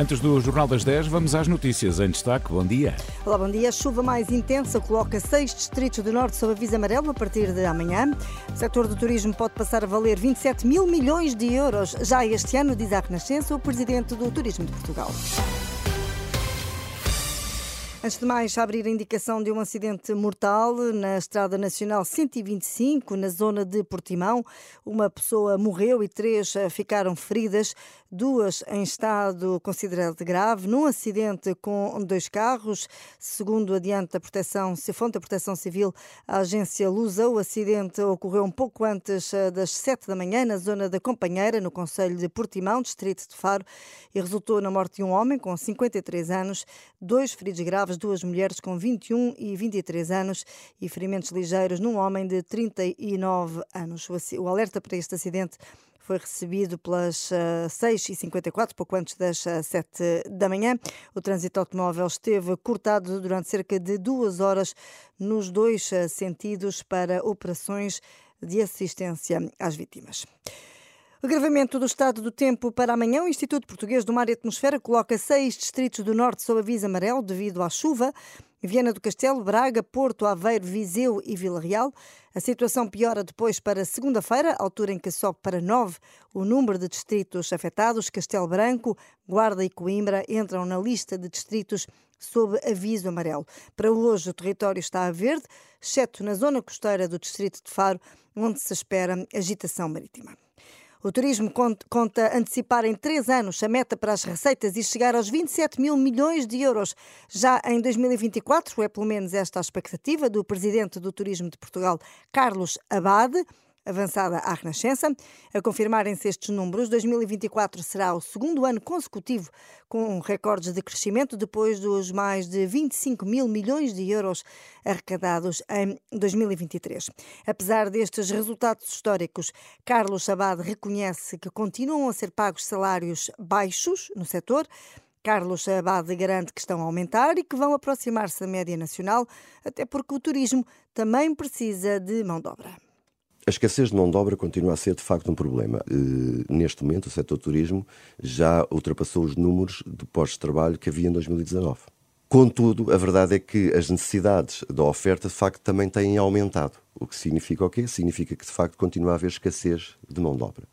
Antes do Jornal das 10, vamos às notícias em destaque. Bom dia. Olá, bom dia. Chuva mais intensa coloca seis distritos do Norte sob aviso amarelo a partir de amanhã. O setor do turismo pode passar a valer 27 mil milhões de euros já este ano, diz a Renascença, o presidente do Turismo de Portugal. Antes de mais, abrir a indicação de um acidente mortal na Estrada Nacional 125, na zona de Portimão. Uma pessoa morreu e três eh, ficaram feridas, duas em estado considerado grave, num acidente com dois carros. Segundo adianta a proteção, se fonte da Proteção Civil, a agência Lusa, o acidente ocorreu um pouco antes eh, das sete da manhã, na zona da Companheira, no Conselho de Portimão, distrito de Faro, e resultou na morte de um homem com 53 anos, dois feridos graves graves duas mulheres com 21 e 23 anos e ferimentos ligeiros num homem de 39 anos. O alerta para este acidente foi recebido pelas 6h54, pouco antes das 7 da manhã. O trânsito automóvel esteve cortado durante cerca de duas horas nos dois sentidos para operações de assistência às vítimas. Agravamento do estado do tempo para amanhã. O Instituto Português do Mar e Atmosfera coloca seis distritos do norte sob aviso amarelo devido à chuva. Viana do Castelo, Braga, Porto, Aveiro, Viseu e Vila Real. A situação piora depois para segunda-feira, altura em que sobe para nove o número de distritos afetados. Castelo Branco, Guarda e Coimbra entram na lista de distritos sob aviso amarelo. Para hoje, o território está a verde, exceto na zona costeira do distrito de Faro, onde se espera agitação marítima. O turismo conta antecipar em três anos a meta para as receitas e chegar aos 27 mil milhões de euros já em 2024. É pelo menos esta a expectativa do presidente do Turismo de Portugal, Carlos Abade avançada à Renascença. A confirmarem-se estes números, 2024 será o segundo ano consecutivo com recordes de crescimento depois dos mais de 25 mil milhões de euros arrecadados em 2023. Apesar destes resultados históricos, Carlos Abad reconhece que continuam a ser pagos salários baixos no setor. Carlos Abade garante que estão a aumentar e que vão aproximar-se da média nacional, até porque o turismo também precisa de mão de obra. A escassez de mão de obra continua a ser, de facto, um problema. Uh, neste momento, o setor turismo já ultrapassou os números de postos de trabalho que havia em 2019. Contudo, a verdade é que as necessidades da oferta, de facto, também têm aumentado. O que significa o quê? Significa que, de facto, continua a haver escassez de mão de obra.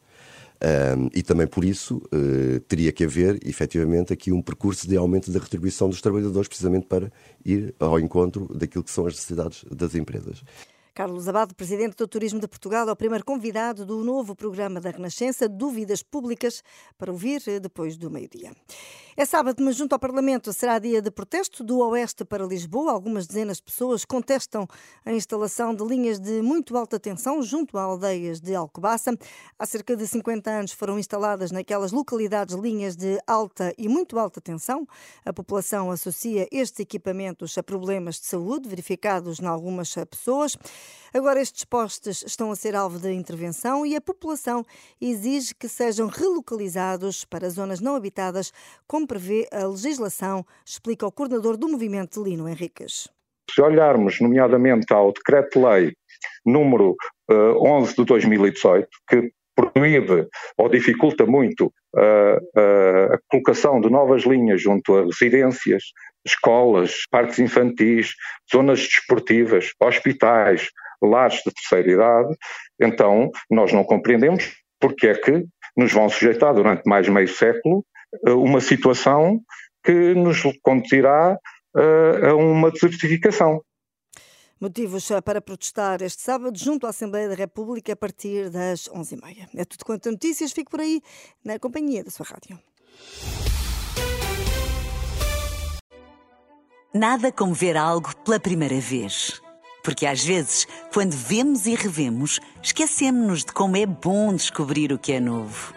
Um, e também por isso uh, teria que haver, efetivamente, aqui um percurso de aumento da retribuição dos trabalhadores, precisamente para ir ao encontro daquilo que são as necessidades das empresas. Carlos Abado, presidente do Turismo de Portugal, é o primeiro convidado do novo programa da Renascença, Dúvidas Públicas, para ouvir eh, depois do meio-dia. É sábado, mas junto ao Parlamento será dia de protesto do Oeste para Lisboa. Algumas dezenas de pessoas contestam a instalação de linhas de muito alta tensão junto a aldeias de Alcobaça. Há cerca de 50 anos foram instaladas naquelas localidades linhas de alta e muito alta tensão. A população associa estes equipamentos a problemas de saúde verificados em algumas pessoas. Agora, estes postes estão a ser alvo de intervenção e a população exige que sejam relocalizados para zonas não habitadas, como prevê a legislação, explica o coordenador do movimento Lino Henriques. Se olharmos, nomeadamente, ao Decreto-Lei número uh, eh, 11 de 2018, que proíbe ou dificulta muito uh, uh, a colocação de novas linhas junto a residências, escolas, parques infantis, zonas desportivas, hospitais, lares de terceira idade, então nós não compreendemos porque é que nos vão sujeitar durante mais meio século a uma situação que nos conduzirá a uma desertificação. Motivos para protestar este sábado junto à Assembleia da República a partir das 11h30. É tudo quanto a notícias. Fico por aí na companhia da sua rádio. Nada como ver algo pela primeira vez. Porque às vezes, quando vemos e revemos, esquecemos-nos de como é bom descobrir o que é novo.